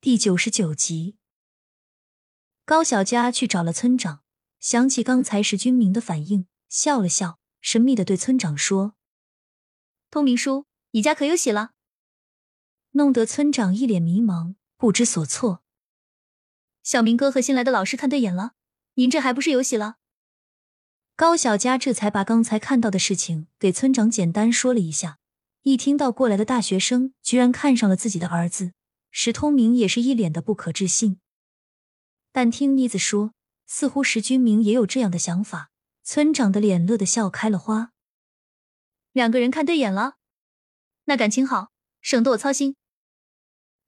第九十九集，高小佳去找了村长，想起刚才石军明的反应，笑了笑，神秘的对村长说：“通明叔，你家可有喜了？”弄得村长一脸迷茫，不知所措。小明哥和新来的老师看对眼了，您这还不是有喜了？高小佳这才把刚才看到的事情给村长简单说了一下。一听到过来的大学生居然看上了自己的儿子。石通明也是一脸的不可置信，但听妮子说，似乎石君明也有这样的想法。村长的脸乐得笑开了花。两个人看对眼了，那感情好，省得我操心。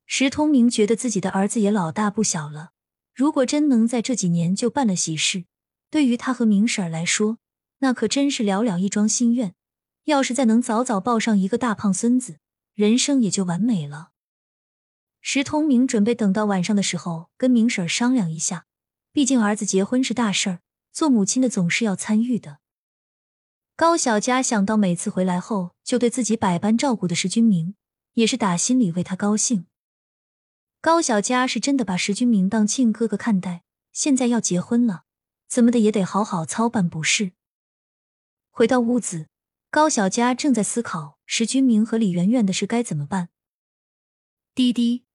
石通明觉得自己的儿子也老大不小了，如果真能在这几年就办了喜事，对于他和明婶来说，那可真是了了一桩心愿。要是再能早早抱上一个大胖孙子，人生也就完美了。石通明准备等到晚上的时候跟明婶商量一下，毕竟儿子结婚是大事儿，做母亲的总是要参与的。高小佳想到每次回来后就对自己百般照顾的石君明，也是打心里为他高兴。高小佳是真的把石君明当亲哥哥看待，现在要结婚了，怎么的也得好好操办不是？回到屋子，高小佳正在思考石君明和李媛媛的事该怎么办。滴滴。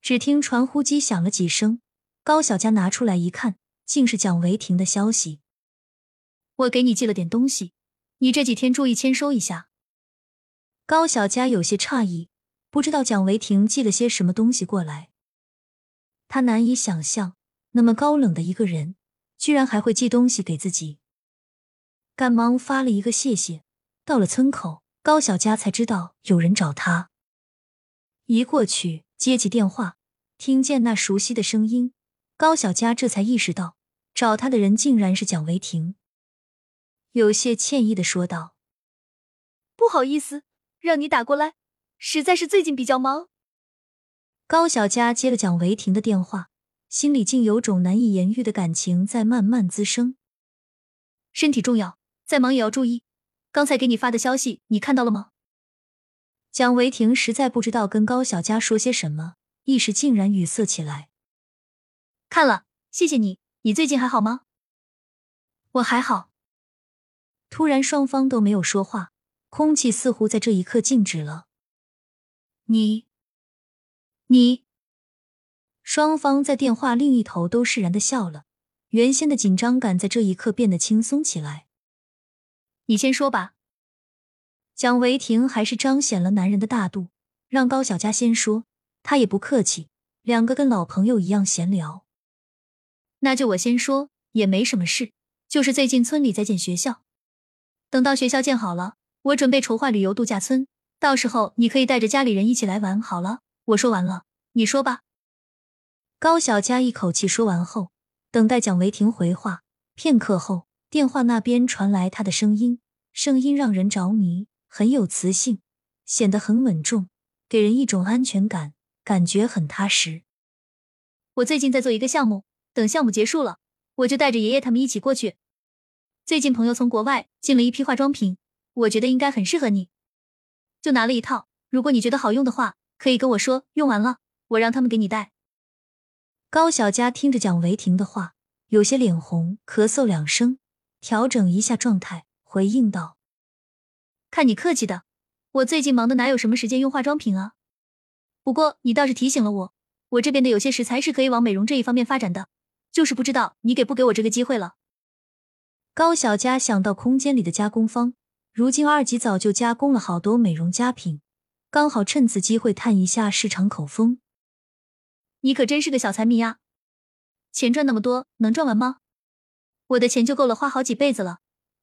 只听传呼机响了几声，高小佳拿出来一看，竟是蒋维婷的消息。我给你寄了点东西，你这几天注意签收一下。高小佳有些诧异，不知道蒋维婷寄了些什么东西过来。他难以想象，那么高冷的一个人，居然还会寄东西给自己。赶忙发了一个谢谢。到了村口，高小佳才知道有人找他。一过去。接起电话，听见那熟悉的声音，高小佳这才意识到找他的人竟然是蒋维婷，有些歉意的说道：“不好意思，让你打过来，实在是最近比较忙。”高小佳接了蒋维婷的电话，心里竟有种难以言喻的感情在慢慢滋生。身体重要，再忙也要注意。刚才给你发的消息，你看到了吗？蒋维婷实在不知道跟高小佳说些什么，一时竟然语塞起来。看了，谢谢你。你最近还好吗？我还好。突然，双方都没有说话，空气似乎在这一刻静止了。你，你，双方在电话另一头都释然的笑了，原先的紧张感在这一刻变得轻松起来。你先说吧。蒋维婷还是彰显了男人的大度，让高小佳先说，他也不客气，两个跟老朋友一样闲聊。那就我先说，也没什么事，就是最近村里在建学校，等到学校建好了，我准备筹划旅游度假村，到时候你可以带着家里人一起来玩。好了，我说完了，你说吧。高小佳一口气说完后，等待蒋维婷回话。片刻后，电话那边传来他的声音，声音让人着迷。很有磁性，显得很稳重，给人一种安全感，感觉很踏实。我最近在做一个项目，等项目结束了，我就带着爷爷他们一起过去。最近朋友从国外进了一批化妆品，我觉得应该很适合你，就拿了一套。如果你觉得好用的话，可以跟我说，用完了我让他们给你带。高小佳听着蒋维婷的话，有些脸红，咳嗽两声，调整一下状态，回应道。看你客气的，我最近忙的哪有什么时间用化妆品啊？不过你倒是提醒了我，我这边的有些食材是可以往美容这一方面发展的，就是不知道你给不给我这个机会了。高小佳想到空间里的加工方，如今二级早就加工了好多美容佳品，刚好趁此机会探一下市场口风。你可真是个小财迷啊！钱赚那么多，能赚完吗？我的钱就够了花好几辈子了，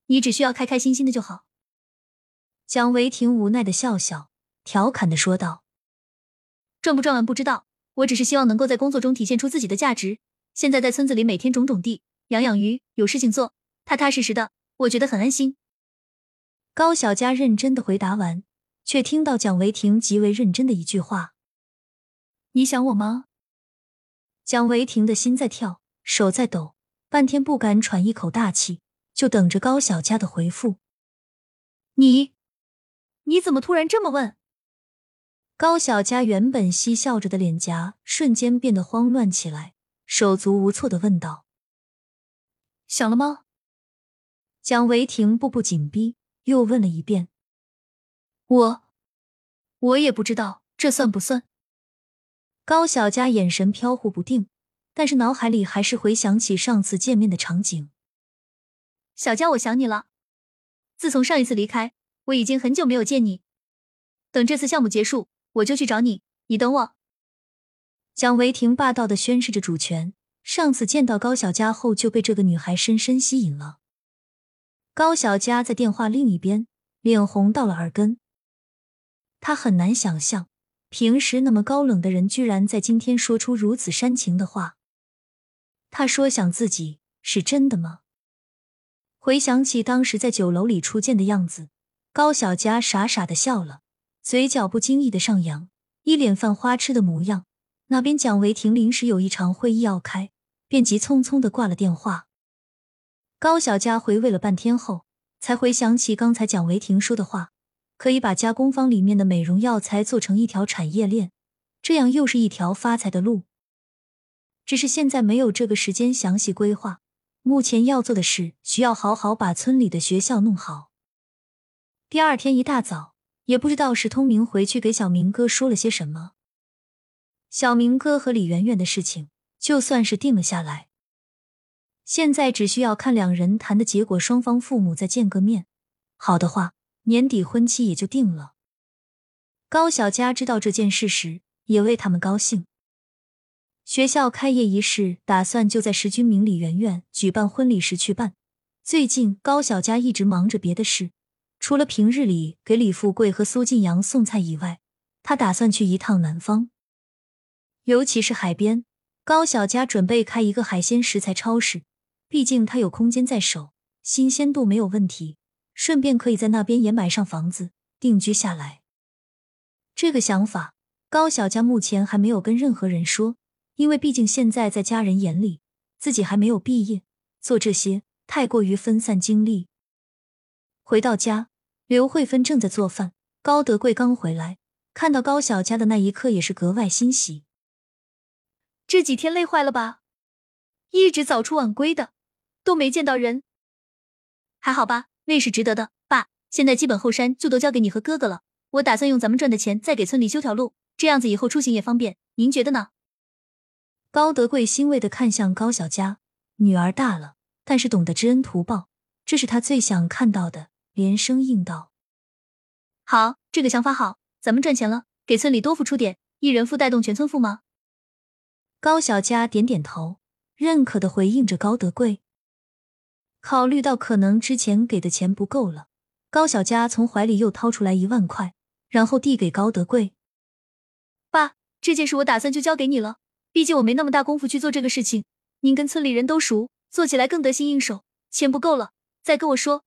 你只需要开开心心的就好。蒋维婷无奈的笑笑，调侃的说道：“赚不赚完不知道，我只是希望能够在工作中体现出自己的价值。现在在村子里每天种种地、养养鱼，有事情做，踏踏实实的，我觉得很安心。”高小佳认真的回答完，却听到蒋维婷极为认真的一句话：“你想我吗？”蒋维婷的心在跳，手在抖，半天不敢喘一口大气，就等着高小佳的回复。你。你怎么突然这么问？高小佳原本嬉笑着的脸颊瞬间变得慌乱起来，手足无措的问道：“想了吗？”蒋维婷步步紧逼，又问了一遍：“我，我也不知道，这算不算？”高小佳眼神飘忽不定，但是脑海里还是回想起上次见面的场景。小佳，我想你了。自从上一次离开，我已经很久没有见你。等这次项目结束。我就去找你，你等我。蒋维婷霸道的宣示着主权。上次见到高小佳后，就被这个女孩深深吸引了。高小佳在电话另一边，脸红到了耳根。她很难想象，平时那么高冷的人，居然在今天说出如此煽情的话。他说想自己，是真的吗？回想起当时在酒楼里初见的样子，高小佳傻傻的笑了。嘴角不经意的上扬，一脸犯花痴的模样。那边蒋维婷临时有一场会议要开，便急匆匆的挂了电话。高小佳回味了半天后，才回想起刚才蒋维婷说的话，可以把加工坊里面的美容药材做成一条产业链，这样又是一条发财的路。只是现在没有这个时间详细规划，目前要做的是需要好好把村里的学校弄好。第二天一大早。也不知道石通明回去给小明哥说了些什么。小明哥和李媛媛的事情就算是定了下来，现在只需要看两人谈的结果，双方父母再见个面，好的话，年底婚期也就定了。高小佳知道这件事时，也为他们高兴。学校开业仪式打算就在石君明、李媛媛举办婚礼时去办。最近高小佳一直忙着别的事。除了平日里给李富贵和苏晋阳送菜以外，他打算去一趟南方，尤其是海边。高小佳准备开一个海鲜食材超市，毕竟他有空间在手，新鲜度没有问题，顺便可以在那边也买上房子定居下来。这个想法，高小佳目前还没有跟任何人说，因为毕竟现在在家人眼里，自己还没有毕业，做这些太过于分散精力。回到家。刘慧芬正在做饭，高德贵刚回来，看到高小佳的那一刻也是格外欣喜。这几天累坏了吧？一直早出晚归的，都没见到人。还好吧，累是值得的。爸，现在基本后山就都交给你和哥哥了，我打算用咱们赚的钱再给村里修条路，这样子以后出行也方便。您觉得呢？高德贵欣慰的看向高小佳，女儿大了，但是懂得知恩图报，这是他最想看到的。连声应道：“好，这个想法好，咱们赚钱了，给村里多付出点，一人付带动全村富吗？”高小佳点点头，认可的回应着高德贵。考虑到可能之前给的钱不够了，高小佳从怀里又掏出来一万块，然后递给高德贵：“爸，这件事我打算就交给你了，毕竟我没那么大功夫去做这个事情，您跟村里人都熟，做起来更得心应手。钱不够了，再跟我说。”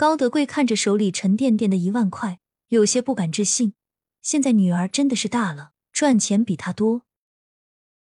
高德贵看着手里沉甸甸的一万块，有些不敢置信。现在女儿真的是大了，赚钱比他多。